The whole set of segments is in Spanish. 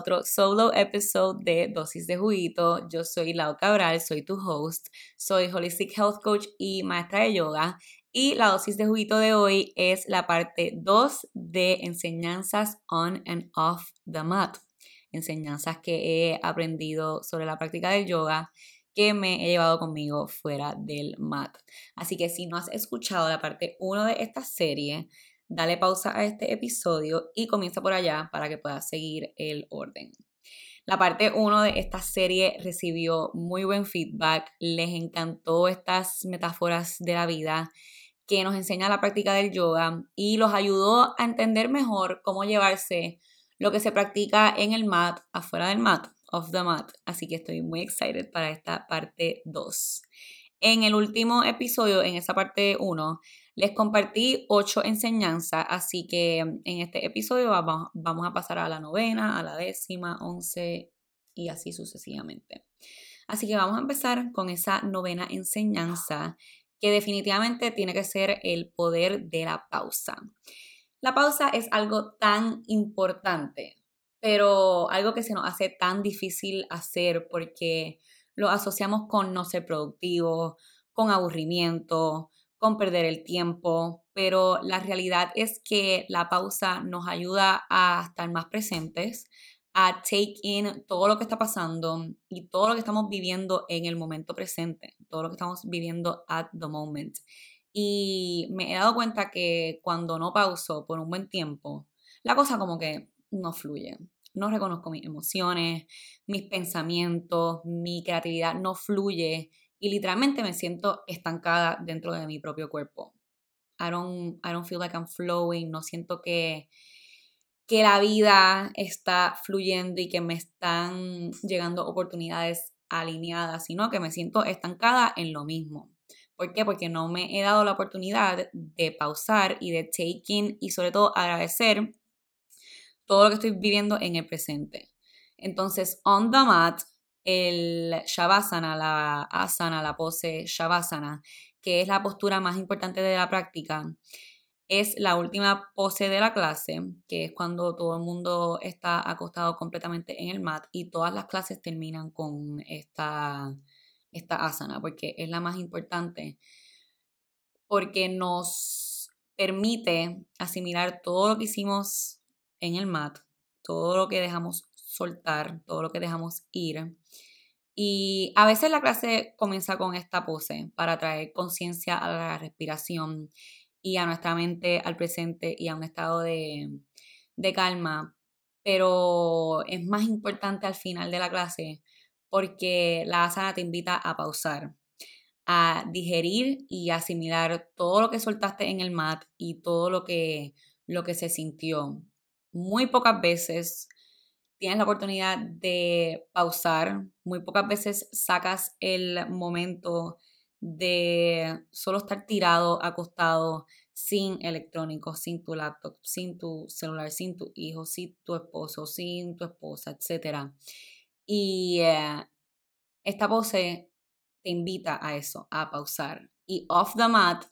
otro solo episode de Dosis de Juguito. Yo soy Lau Cabral, soy tu host, soy Holistic Health Coach y maestra de yoga. Y la dosis de juguito de hoy es la parte 2 de enseñanzas on and off the mat. Enseñanzas que he aprendido sobre la práctica del yoga que me he llevado conmigo fuera del mat. Así que si no has escuchado la parte 1 de esta serie, dale pausa a este episodio y comienza por allá para que puedas seguir el orden. La parte 1 de esta serie recibió muy buen feedback, les encantó estas metáforas de la vida que nos enseña la práctica del yoga y los ayudó a entender mejor cómo llevarse lo que se practica en el mat, afuera del mat, off the mat. Así que estoy muy excited para esta parte 2. En el último episodio, en esa parte 1, les compartí ocho enseñanzas, así que en este episodio vamos, a pasar a la novena, a la décima, once y así sucesivamente. Así que vamos a empezar con esa novena enseñanza que definitivamente tiene que ser el poder de la pausa. La pausa es algo tan importante, pero algo que se nos hace tan difícil hacer porque lo asociamos con no ser productivo, con aburrimiento, con perder el tiempo, pero la realidad es que la pausa nos ayuda a estar más presentes, a take in todo lo que está pasando y todo lo que estamos viviendo en el momento presente, todo lo que estamos viviendo at the moment. Y me he dado cuenta que cuando no pauso por un buen tiempo, la cosa como que no fluye. No reconozco mis emociones, mis pensamientos, mi creatividad no fluye y literalmente me siento estancada dentro de mi propio cuerpo. I don't, I don't feel like I'm flowing, no siento que, que la vida está fluyendo y que me están llegando oportunidades alineadas, sino que me siento estancada en lo mismo. ¿Por qué? Porque no me he dado la oportunidad de pausar y de take in y sobre todo agradecer todo lo que estoy viviendo en el presente. Entonces, on the mat, el Shavasana, la asana, la pose Shavasana, que es la postura más importante de la práctica, es la última pose de la clase, que es cuando todo el mundo está acostado completamente en el mat y todas las clases terminan con esta, esta asana, porque es la más importante, porque nos permite asimilar todo lo que hicimos en el mat, todo lo que dejamos soltar, todo lo que dejamos ir. Y a veces la clase comienza con esta pose para traer conciencia a la respiración y a nuestra mente al presente y a un estado de, de calma. Pero es más importante al final de la clase porque la asana te invita a pausar, a digerir y asimilar todo lo que soltaste en el mat y todo lo que, lo que se sintió. Muy pocas veces tienes la oportunidad de pausar, muy pocas veces sacas el momento de solo estar tirado, acostado, sin electrónicos, sin tu laptop, sin tu celular, sin tu hijo, sin tu esposo, sin tu esposa, etc. Y eh, esta pose te invita a eso, a pausar. Y off the mat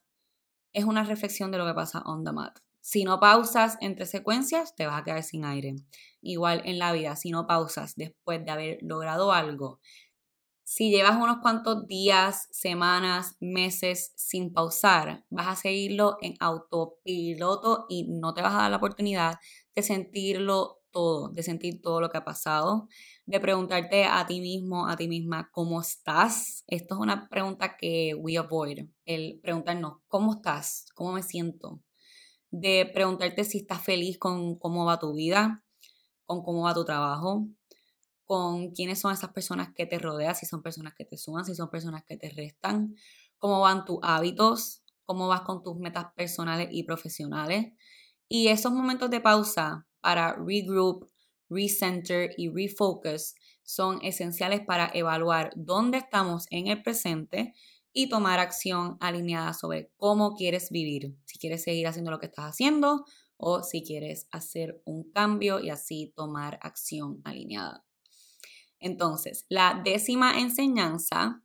es una reflexión de lo que pasa on the mat. Si no pausas entre secuencias, te vas a quedar sin aire. Igual en la vida, si no pausas después de haber logrado algo, si llevas unos cuantos días, semanas, meses sin pausar, vas a seguirlo en autopiloto y no te vas a dar la oportunidad de sentirlo todo, de sentir todo lo que ha pasado, de preguntarte a ti mismo, a ti misma, ¿cómo estás? Esto es una pregunta que we avoid, el preguntarnos, ¿cómo estás? ¿Cómo me siento? De preguntarte si estás feliz con cómo va tu vida, con cómo va tu trabajo, con quiénes son esas personas que te rodean, si son personas que te suman, si son personas que te restan, cómo van tus hábitos, cómo vas con tus metas personales y profesionales. Y esos momentos de pausa para regroup, recenter y refocus son esenciales para evaluar dónde estamos en el presente y tomar acción alineada sobre cómo quieres vivir, si quieres seguir haciendo lo que estás haciendo o si quieres hacer un cambio y así tomar acción alineada. Entonces, la décima enseñanza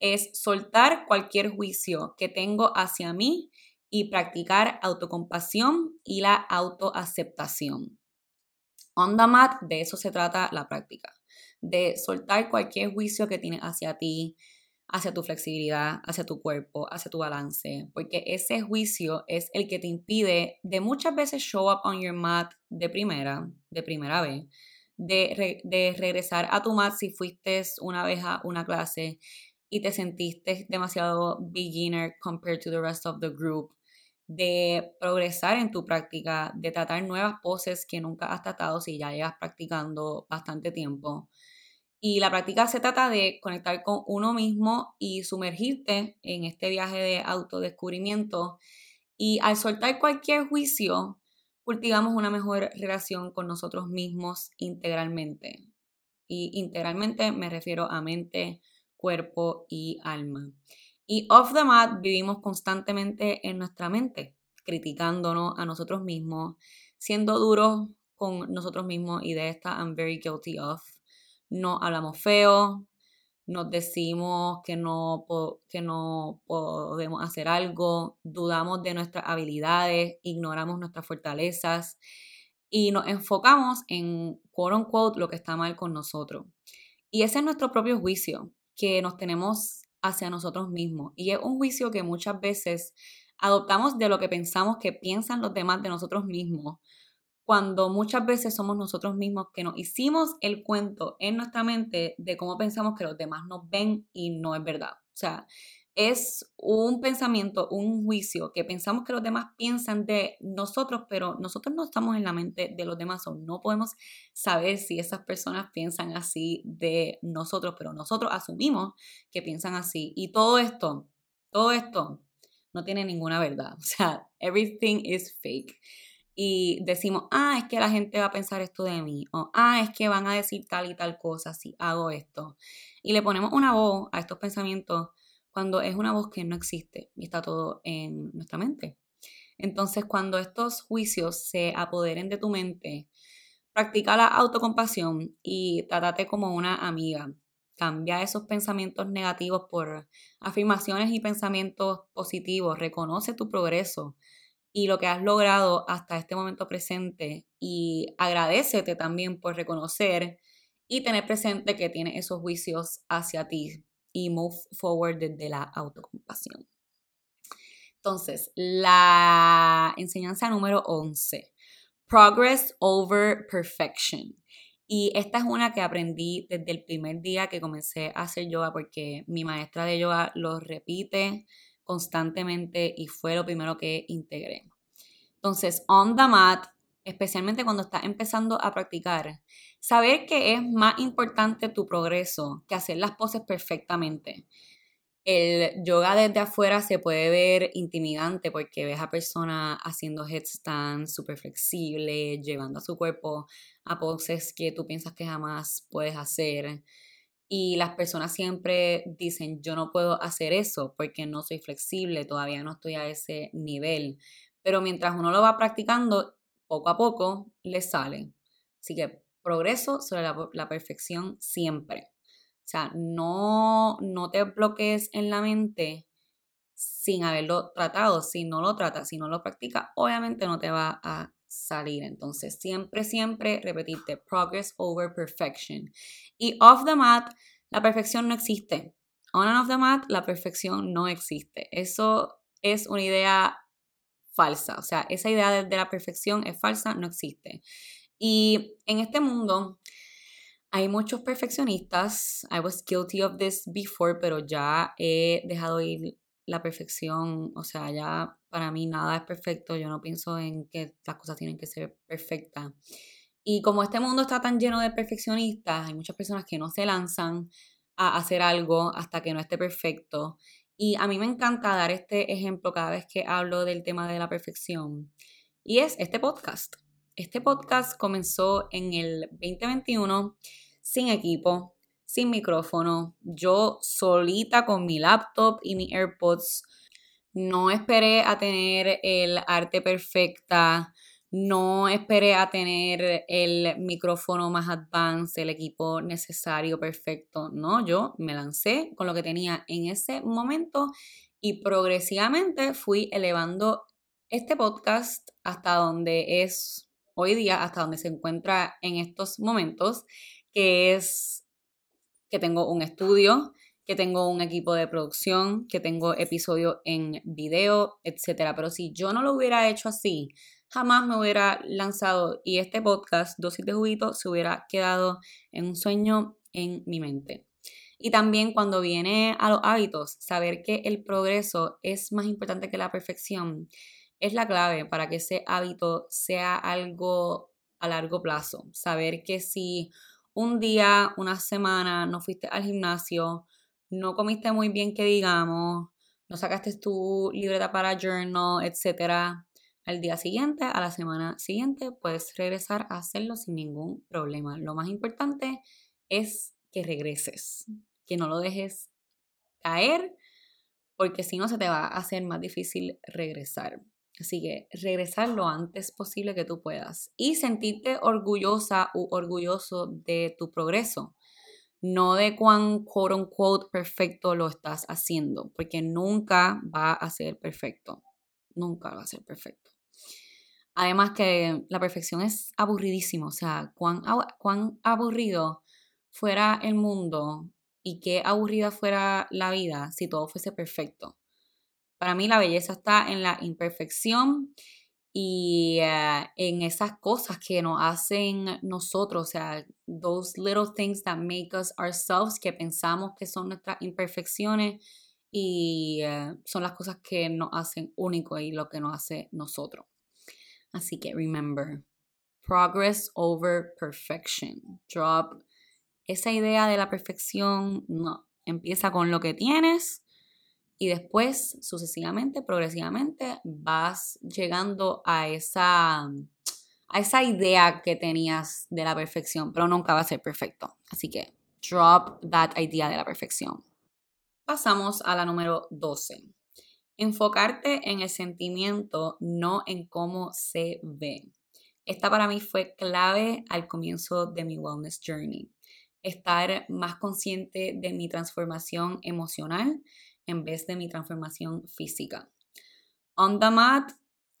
es soltar cualquier juicio que tengo hacia mí y practicar autocompasión y la autoaceptación. On the mat, de eso se trata la práctica, de soltar cualquier juicio que tienes hacia ti, hacia tu flexibilidad, hacia tu cuerpo, hacia tu balance, porque ese juicio es el que te impide de muchas veces show up on your mat de primera, de primera vez, de, de regresar a tu mat si fuiste una vez a una clase y te sentiste demasiado beginner compared to the rest of the group, de progresar en tu práctica, de tratar nuevas poses que nunca has tratado si ya llevas practicando bastante tiempo. Y la práctica se trata de conectar con uno mismo y sumergirte en este viaje de autodescubrimiento. Y al soltar cualquier juicio, cultivamos una mejor relación con nosotros mismos integralmente. Y integralmente me refiero a mente, cuerpo y alma. Y off the mat vivimos constantemente en nuestra mente, criticándonos a nosotros mismos, siendo duros con nosotros mismos y de esta I'm very guilty of. No hablamos feo, nos decimos que no, que no podemos hacer algo, dudamos de nuestras habilidades, ignoramos nuestras fortalezas y nos enfocamos en, quote lo que está mal con nosotros. Y ese es nuestro propio juicio que nos tenemos hacia nosotros mismos. Y es un juicio que muchas veces adoptamos de lo que pensamos que piensan los demás de nosotros mismos, cuando muchas veces somos nosotros mismos que nos hicimos el cuento en nuestra mente de cómo pensamos que los demás nos ven y no es verdad. O sea, es un pensamiento, un juicio que pensamos que los demás piensan de nosotros, pero nosotros no estamos en la mente de los demás o no podemos saber si esas personas piensan así de nosotros, pero nosotros asumimos que piensan así. Y todo esto, todo esto no tiene ninguna verdad. O sea, everything is fake. Y decimos, ah, es que la gente va a pensar esto de mí, o ah, es que van a decir tal y tal cosa si hago esto. Y le ponemos una voz a estos pensamientos cuando es una voz que no existe y está todo en nuestra mente. Entonces, cuando estos juicios se apoderen de tu mente, practica la autocompasión y trátate como una amiga. Cambia esos pensamientos negativos por afirmaciones y pensamientos positivos. Reconoce tu progreso y lo que has logrado hasta este momento presente y agradecete también por reconocer y tener presente que tienes esos juicios hacia ti y move forward desde la autocompasión. Entonces, la enseñanza número 11, progress over perfection. Y esta es una que aprendí desde el primer día que comencé a hacer yoga porque mi maestra de yoga lo repite constantemente y fue lo primero que integré. Entonces, on the mat, especialmente cuando estás empezando a practicar, saber que es más importante tu progreso que hacer las poses perfectamente. El yoga desde afuera se puede ver intimidante porque ves a personas haciendo headstands súper flexibles, llevando a su cuerpo a poses que tú piensas que jamás puedes hacer. Y las personas siempre dicen, yo no puedo hacer eso porque no soy flexible, todavía no estoy a ese nivel. Pero mientras uno lo va practicando, poco a poco le sale. Así que progreso sobre la, perfección siempre. O sea, no, no te bloquees en la mente sin haberlo tratado. Si no lo tratas, si no lo practicas, obviamente no te va a salir. Entonces, siempre, siempre repetirte progress over perfection. Y off the mat, la perfección no existe. On and off the mat, la perfección no existe. Eso es una idea falsa. O sea, esa idea de, la perfección es falsa, no existe. Y en este mundo hay muchos perfeccionistas. I was guilty of this before, pero ya he dejado ir la perfección. O sea, ya para mí nada es perfecto. Yo no pienso en que las cosas tienen que ser perfectas. Y como este mundo está tan lleno de perfeccionistas, hay muchas personas que no se lanzan a hacer algo hasta que no esté perfecto. Y a mí me encanta dar este ejemplo cada vez que hablo del tema de la perfección. Y es este podcast. Este podcast comenzó en el 2021 sin equipo, sin micrófono, yo solita con mi laptop y mi AirPods. No esperé a tener el arte perfecta, no esperé a tener el micrófono más advanced, el equipo necesario, perfecto. No, yo me lancé con lo que tenía en ese momento y progresivamente fui elevando este podcast hasta donde es hoy día hasta donde se encuentra en estos momentos, que es que tengo un estudio, que tengo un equipo de producción, que tengo episodios en video, etc. Pero si yo no lo hubiera hecho así, jamás me hubiera lanzado y este podcast, Dosis de Juguito, se hubiera quedado en un sueño en mi mente. Y también cuando viene a los hábitos, saber que el progreso es más importante que la perfección es la clave para que ese hábito sea algo a largo plazo. Saber que si un día, una semana no fuiste al gimnasio, no comiste muy bien que digamos, no sacaste tu libreta para journal, etcétera, al día siguiente, a la semana siguiente, puedes regresar a hacerlo sin ningún problema. Lo más importante es que regreses, que no lo dejes caer, porque si no se te va a hacer más difícil regresar. Así que regresar lo antes posible que tú puedas y sentirte orgullosa u orgulloso de tu progreso, no de cuán quote unquote perfecto lo estás haciendo, porque nunca va a ser perfecto, nunca va a ser perfecto. Además que la perfección es aburridísimo, o sea, cuán, cuán aburrido fuera el mundo y qué aburrida fuera la vida si todo fuese perfecto. Para mí la belleza está en la imperfección y eh, en esas cosas que nos hacen nosotros, o sea, those little things that make us ourselves, que pensamos que son nuestras imperfecciones y eh, son las cosas que nos hacen únicos y lo que nos hace nosotros. Así que remember, progress over perfection. Drop esa idea de la perfección, no. Empieza con lo que tienes y después, sucesivamente, progresivamente, vas llegando a esa, a esa idea que tenías de la perfección, pero nunca va a ser perfecto. Así que drop that idea de la perfección. Pasamos a la número 12. Enfocarte en el sentimiento, no en cómo se ve. Esta para mí fue clave al comienzo de mi wellness journey estar más consciente de mi transformación emocional en vez de mi transformación física. On the mat,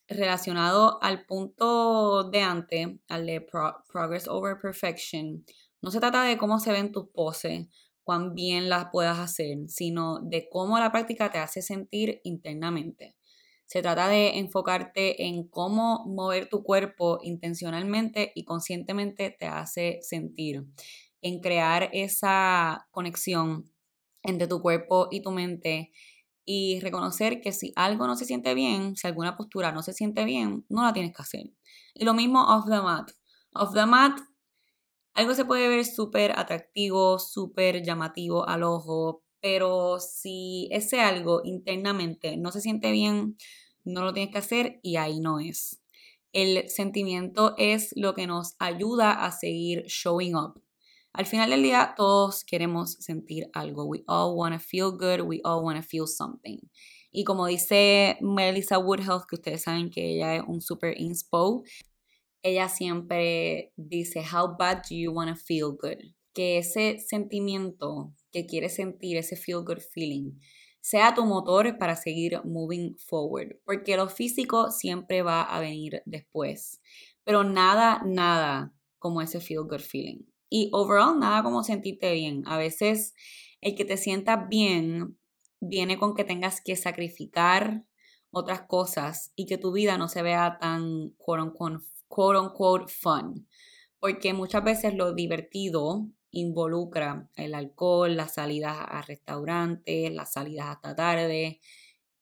relacionado al punto de antes, al de progress over perfection, no se trata de cómo se ven tus poses, cuán bien las puedas hacer, sino de cómo la práctica te hace sentir internamente. Se trata de enfocarte en cómo mover tu cuerpo intencionalmente y conscientemente te hace sentir en crear esa conexión entre tu cuerpo y tu mente y reconocer que si algo no se siente bien, si alguna postura no se siente bien, no la tienes que hacer. Y lo mismo off the mat. Off the mat, algo se puede ver súper atractivo, súper llamativo al ojo, pero si ese algo internamente no se siente bien, no lo tienes que hacer y ahí no es. El sentimiento es lo que nos ayuda a seguir showing up. Al final del día, todos queremos sentir algo. We all want to feel good. We all want to feel something. Y como dice Melissa Woodhealth, que ustedes saben que ella es un super inspo, ella siempre dice, How bad do you want to feel good? Que ese sentimiento que quieres sentir, ese feel good feeling, sea tu motor para seguir moving forward. Porque lo físico siempre va a venir después. Pero nada, nada como ese feel good feeling. Y overall, nada como sentirte bien. A veces el que te sientas bien viene con que tengas que sacrificar otras cosas y que tu vida no se vea tan quote unquote, quote unquote fun. Porque muchas veces lo divertido involucra el alcohol, las salidas a restaurantes, las salidas hasta tarde,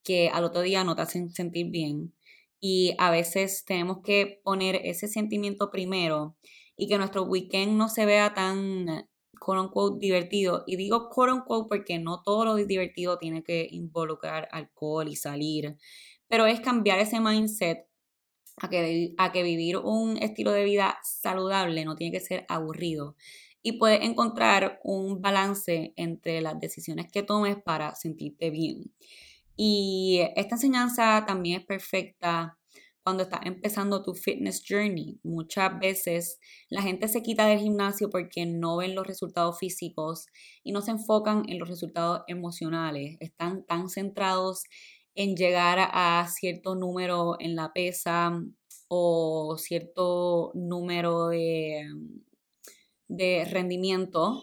que al otro día no te hacen sentir bien. Y a veces tenemos que poner ese sentimiento primero y que nuestro weekend no se vea tan quote unquote divertido. Y digo quote unquote porque no todo lo divertido tiene que involucrar alcohol y salir, pero es cambiar ese mindset a que, a que vivir un estilo de vida saludable no tiene que ser aburrido. Y puedes encontrar un balance entre las decisiones que tomes para sentirte bien. Y esta enseñanza también es perfecta cuando estás empezando tu fitness journey. Muchas veces la gente se quita del gimnasio porque no ven los resultados físicos y no se enfocan en los resultados emocionales. Están tan centrados en llegar a cierto número en la pesa o cierto número de, de rendimiento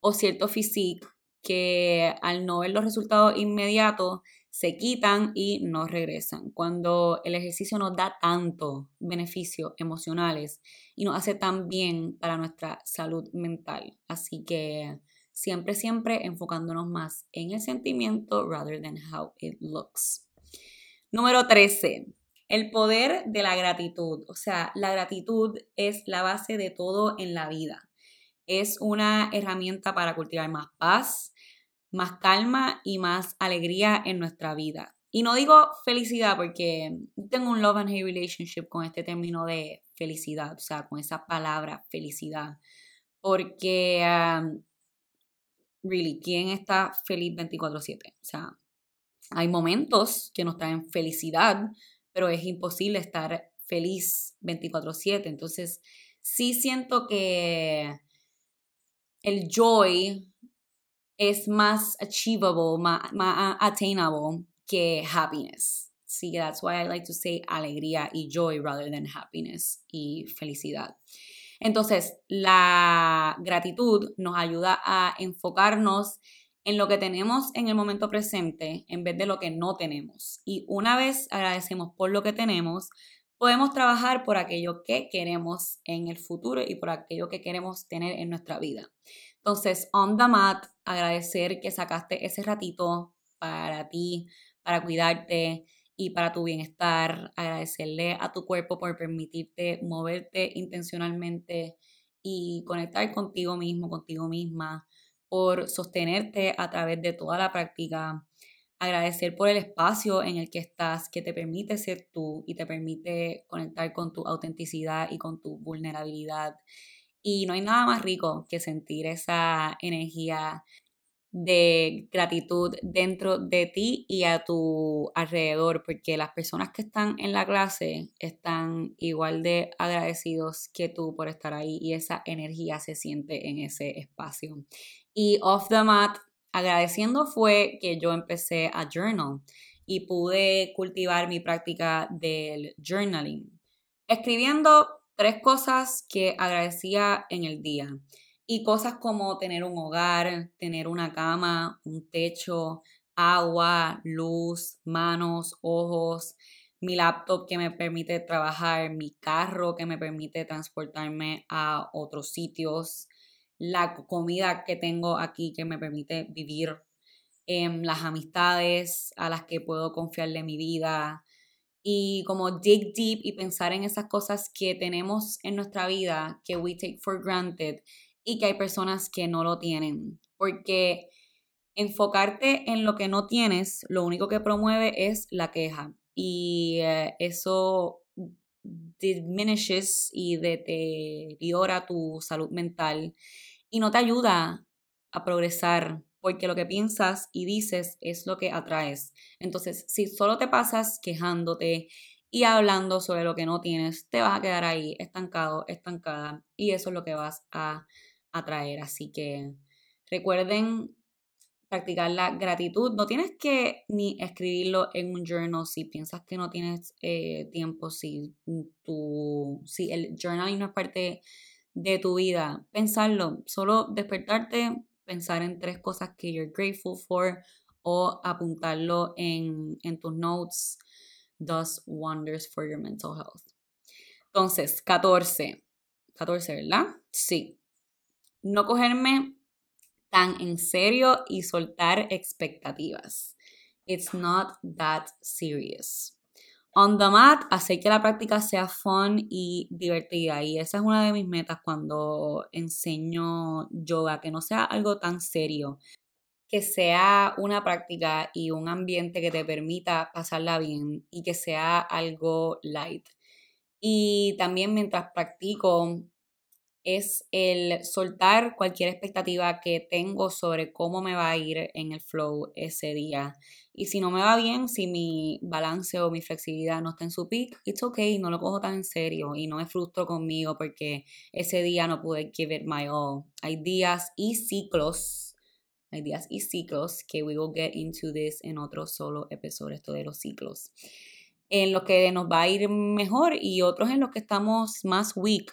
o cierto físico que al no ver los resultados inmediatos se quitan y no regresan. Cuando el ejercicio nos da tanto beneficios emocionales y nos hace tan bien para nuestra salud mental. Así que siempre, siempre enfocándonos más en el sentimiento rather than how it looks. Número 13. El poder de la gratitud. O sea, la gratitud es la base de todo en la vida. Es una herramienta para cultivar más paz, más calma y más alegría en nuestra vida. Y no digo felicidad porque tengo un love and hate relationship con este término de felicidad, o sea, con esa palabra felicidad. Porque, um, really, ¿quién está feliz 24/7? O sea, hay momentos que nos traen felicidad, pero es imposible estar feliz 24/7. Entonces, sí siento que el joy es más achievable, más, más attainable que happiness. Sí, that's why I like to say alegría y joy rather than happiness y felicidad. Entonces, la gratitud nos ayuda a enfocarnos en lo que tenemos en el momento presente en vez de lo que no tenemos. Y una vez agradecemos por lo que tenemos, podemos trabajar por aquello que queremos en el futuro y por aquello que queremos tener en nuestra vida. Entonces, on the mat, agradecer que sacaste ese ratito para ti, para cuidarte y para tu bienestar. Agradecerle a tu cuerpo por permitirte moverte intencionalmente y conectar contigo mismo, contigo misma, por sostenerte a través de toda la práctica. Agradecer por el espacio en el que estás, que te permite ser tú y te permite conectar con tu autenticidad y con tu vulnerabilidad. Y no hay nada más rico que sentir esa energía de gratitud dentro de ti y a tu alrededor, porque las personas que están en la clase están igual de agradecidos que tú por estar ahí y esa energía se siente en ese espacio. Y off the mat, agradeciendo fue que yo empecé a journal y pude cultivar mi práctica del journaling. Escribiendo tres cosas que agradecía en el día. Y cosas como tener un hogar, tener una cama, un techo, agua, luz, manos, ojos, mi laptop que me permite trabajar, mi carro que me permite transportarme a otros sitios, la comida que tengo aquí que me permite vivir, en las amistades a las que puedo confiarle mi vida, y como dig deep y pensar en esas cosas que tenemos en nuestra vida que we take for granted y que hay personas que no lo tienen. Porque enfocarte en lo que no tienes, lo único que promueve es la queja. Y eh, eso diminishes y deteriora tu salud mental y no te ayuda a progresar porque lo que piensas y dices es lo que atraes. Entonces, si solo te pasas quejándote y hablando sobre lo que no tienes, te vas a quedar ahí estancado, estancada, y eso es lo que vas a atraer. Así que recuerden practicar la gratitud. No tienes que ni escribirlo en un journal si piensas que no tienes eh, tiempo, si, tu, si el journaling no es parte de tu vida. Pensarlo, solo despertarte, pensar en tres cosas que you're grateful for o apuntarlo en, en tus notes does wonders for your mental health. Entonces, 14. 14, ¿verdad? Sí. No cogerme tan en serio y soltar expectativas. It's not that serious. On the mat, hacer que la práctica sea fun y divertida. Y esa es una de mis metas cuando enseño yoga, que no sea algo tan serio, que sea una práctica y un ambiente que te permita pasarla bien y que sea algo light. Y también mientras practico, es el soltar cualquier expectativa que tengo sobre cómo me va a ir en el flow ese día. Y si no me va bien, si mi balance o mi flexibilidad no está en su peak, it's okay, no lo cojo tan en serio y no me frustro conmigo porque ese día no pude give it my all. Hay días y ciclos, hay días y ciclos que we will get into this en otro solo episodio, esto de los ciclos. en los que nos va a ir mejor y otros en los que estamos más weak.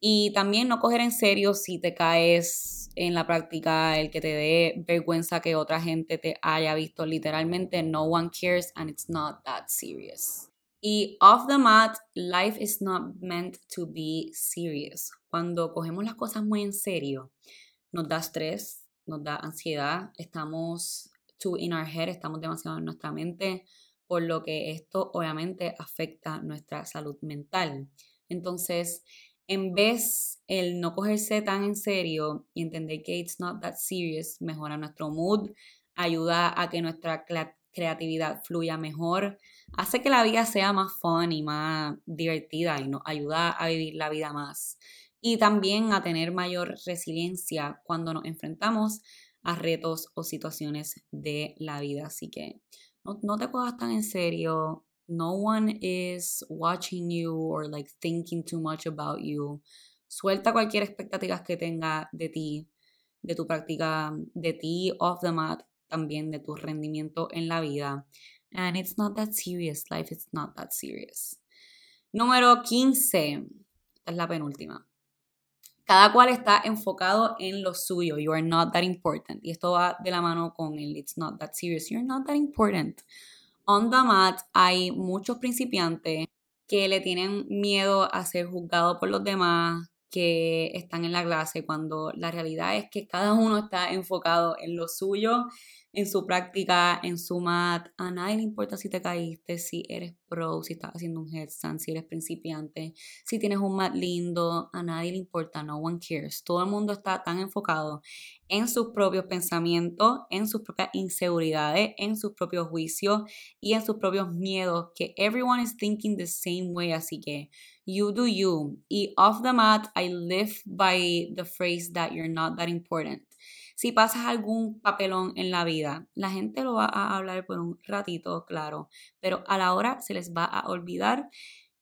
Y también no coger en serio si te caes en la práctica, el que te dé vergüenza que otra gente te haya visto. Literalmente, no one cares and it's not that serious. Y off the mat, life is not meant to be serious. Cuando cogemos las cosas muy en serio, nos da estrés, nos da ansiedad, estamos too in our head, estamos demasiado en nuestra mente, por lo que esto obviamente afecta nuestra salud mental. Entonces, en vez el no cogerse tan en serio y entender que it's not that serious, mejora nuestro mood, ayuda a que nuestra creatividad fluya mejor, hace que la vida sea más fun y más divertida y nos ayuda a vivir la vida más. Y también a tener mayor resiliencia cuando nos enfrentamos a retos o situaciones de la vida. Así que no, no te cojas tan en serio, no one is watching you or like thinking too much about you. Suelta cualquier expectativa que tenga de ti, de tu práctica, de ti off the mat, también de tu rendimiento en la vida. And it's not that serious. Life is not that serious. Número 15. Esta es la penúltima. Cada cual está enfocado en lo suyo. You are not that important. Y esto va de la mano con el it's not that serious. You're not that important on the mat hay muchos principiantes que le tienen miedo a ser juzgados por los demás que están en la clase cuando la realidad es que cada uno está enfocado en lo suyo en su práctica, en su mat. A nadie le importa si te caíste, si eres pro, si estás haciendo un headstand, si eres principiante, si tienes un mat lindo. A nadie le importa, no one cares. Todo el mundo está tan enfocado en sus propios pensamientos, en sus propias inseguridades, en sus propios juicios y en sus propios miedos que everyone is thinking the same way. Así que you do you. Y off the mat, I live by the phrase that you're not that important. Si pasas algún papelón en la vida, la gente lo va a hablar por un ratito, claro, pero a la hora se les va a olvidar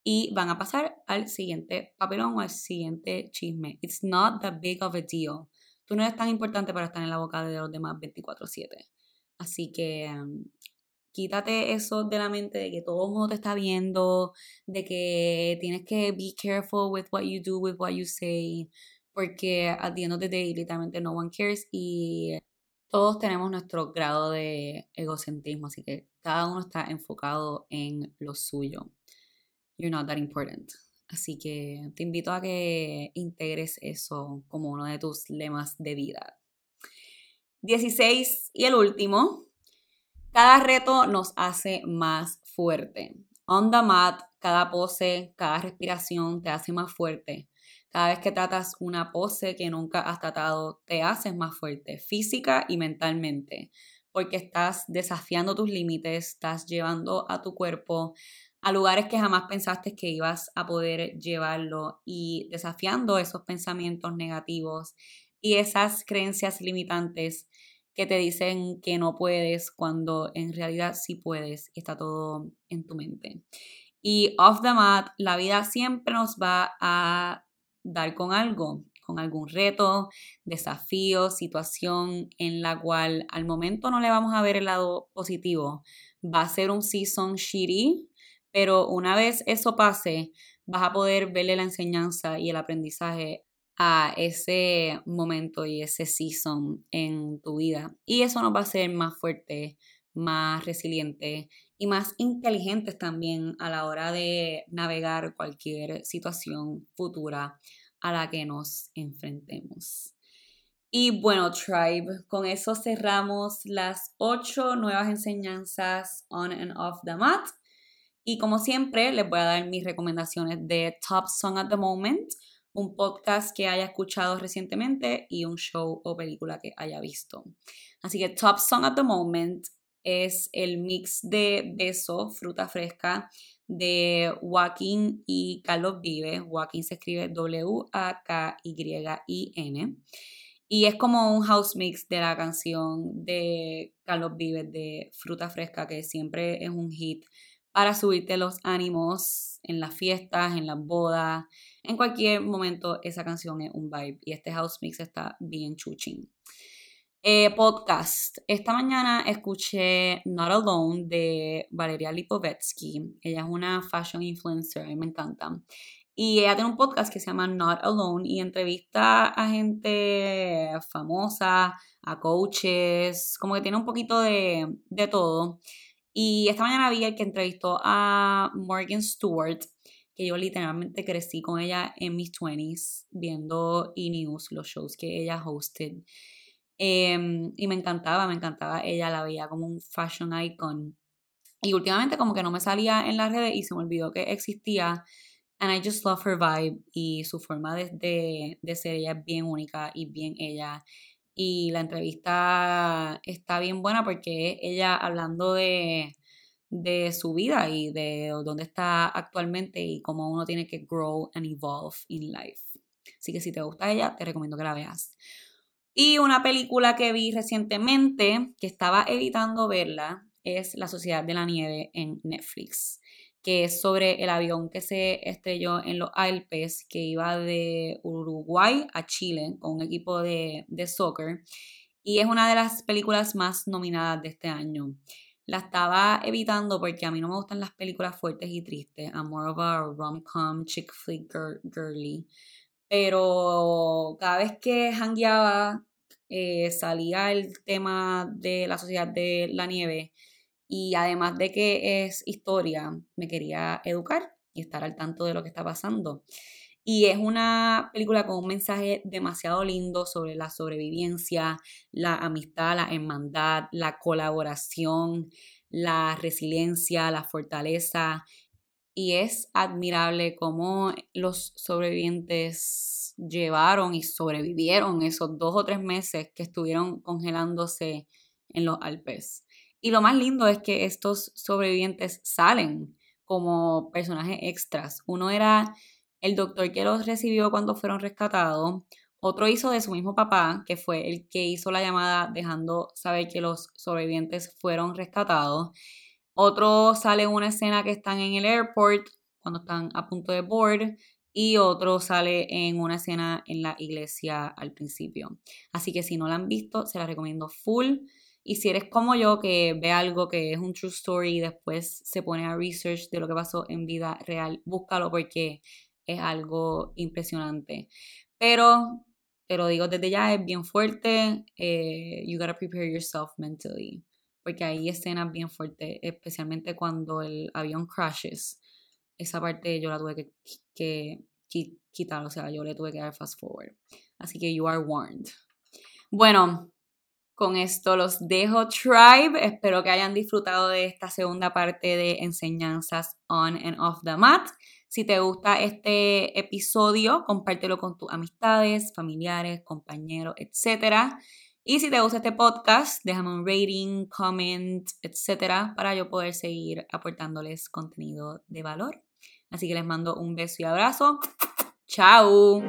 y van a pasar al siguiente papelón o al siguiente chisme. It's not that big of a deal. Tú no eres tan importante para estar en la boca de los demás 24/7. Así que um, quítate eso de la mente de que todo el mundo te está viendo, de que tienes que be careful with what you do, with what you say porque at the end of literalmente no one cares y todos tenemos nuestro grado de egocentrismo, así que cada uno está enfocado en lo suyo. You're not that important. Así que te invito a que integres eso como uno de tus lemas de vida. 16 y el último. Cada reto nos hace más fuerte. On the mat, cada pose, cada respiración te hace más fuerte. Cada vez que tratas una pose que nunca has tratado, te haces más fuerte física y mentalmente, porque estás desafiando tus límites, estás llevando a tu cuerpo a lugares que jamás pensaste que ibas a poder llevarlo y desafiando esos pensamientos negativos y esas creencias limitantes que te dicen que no puedes cuando en realidad sí puedes y está todo en tu mente. Y off the mat, la vida siempre nos va a dar con algo, con algún reto, desafío, situación en la cual al momento no le vamos a ver el lado positivo. Va a ser un season shitty, pero una vez eso pase, vas a poder verle la enseñanza y el aprendizaje a ese momento y ese season en tu vida. Y eso nos va a hacer más fuerte, más resiliente y más inteligentes también a la hora de navegar cualquier situación futura a la que nos enfrentemos. Y bueno, Tribe, con eso cerramos las ocho nuevas enseñanzas on and off the mat. Y como siempre, les voy a dar mis recomendaciones de Top Song at the Moment, un podcast que haya escuchado recientemente y un show o película que haya visto. Así que Top Song at the Moment es el mix de beso, fruta fresca, de Joaquín y Carlos Vive. Joaquín se escribe W-A-K-Y-I-N. Y es como un house mix de la canción de Carlos Vives de Fruta Fresca, que siempre es un hit para subirte los ánimos en las fiestas, en las bodas. En cualquier momento esa canción es un vibe y este house mix está bien chuchín. Eh, podcast. Esta mañana escuché Not Alone de Valeria Lipovetsky. Ella es una fashion influencer, a mí me encanta. Y ella tiene un podcast que se llama Not Alone y entrevista a gente famosa, a coaches, como que tiene un poquito de, de todo. Y esta mañana vi el que entrevistó a Morgan Stewart, que yo literalmente crecí con ella en mis 20s, viendo E-News, los shows que ella hosted. Em, y me encantaba, me encantaba. Ella la veía como un fashion icon. Y últimamente como que no me salía en las redes y se me olvidó que existía. And I just love her vibe y su forma de, de, de ser ella es bien única y bien ella. Y la entrevista está bien buena porque ella hablando de, de su vida y de dónde está actualmente y cómo uno tiene que grow and evolve in life. Así que si te gusta ella, te recomiendo que la veas. Y una película que vi recientemente, que estaba evitando verla, es La Sociedad de la Nieve en Netflix, que es sobre el avión que se estrelló en los Alpes, que iba de Uruguay a Chile con un equipo de, de soccer. Y es una de las películas más nominadas de este año. La estaba evitando porque a mí no me gustan las películas fuertes y tristes. I'm more of a rom-com, chick flick girly pero cada vez que hangueaba eh, salía el tema de la sociedad de la nieve y además de que es historia, me quería educar y estar al tanto de lo que está pasando. Y es una película con un mensaje demasiado lindo sobre la sobrevivencia, la amistad, la hermandad, la colaboración, la resiliencia, la fortaleza y es admirable cómo los sobrevivientes llevaron y sobrevivieron esos dos o tres meses que estuvieron congelándose en los Alpes. Y lo más lindo es que estos sobrevivientes salen como personajes extras. Uno era el doctor que los recibió cuando fueron rescatados. Otro hizo de su mismo papá, que fue el que hizo la llamada dejando saber que los sobrevivientes fueron rescatados. Otro sale en una escena que están en el airport, cuando están a punto de board, y otro sale en una escena en la iglesia al principio. Así que si no la han visto, se la recomiendo full. Y si eres como yo, que ve algo que es un true story y después se pone a research de lo que pasó en vida real, búscalo porque es algo impresionante. Pero, te lo digo desde ya, es bien fuerte. Eh, you gotta prepare yourself mentally porque hay escenas bien fuertes, especialmente cuando el avión crashes. Esa parte yo la tuve que, que quitar, o sea, yo le tuve que dar fast forward. Así que you are warned. Bueno, con esto los dejo tribe. Espero que hayan disfrutado de esta segunda parte de enseñanzas on and off the mat. Si te gusta este episodio, compártelo con tus amistades, familiares, compañeros, etcétera. Y si te gusta este podcast, déjame un rating, comment, etcétera, para yo poder seguir aportándoles contenido de valor. Así que les mando un beso y abrazo. ¡Chao!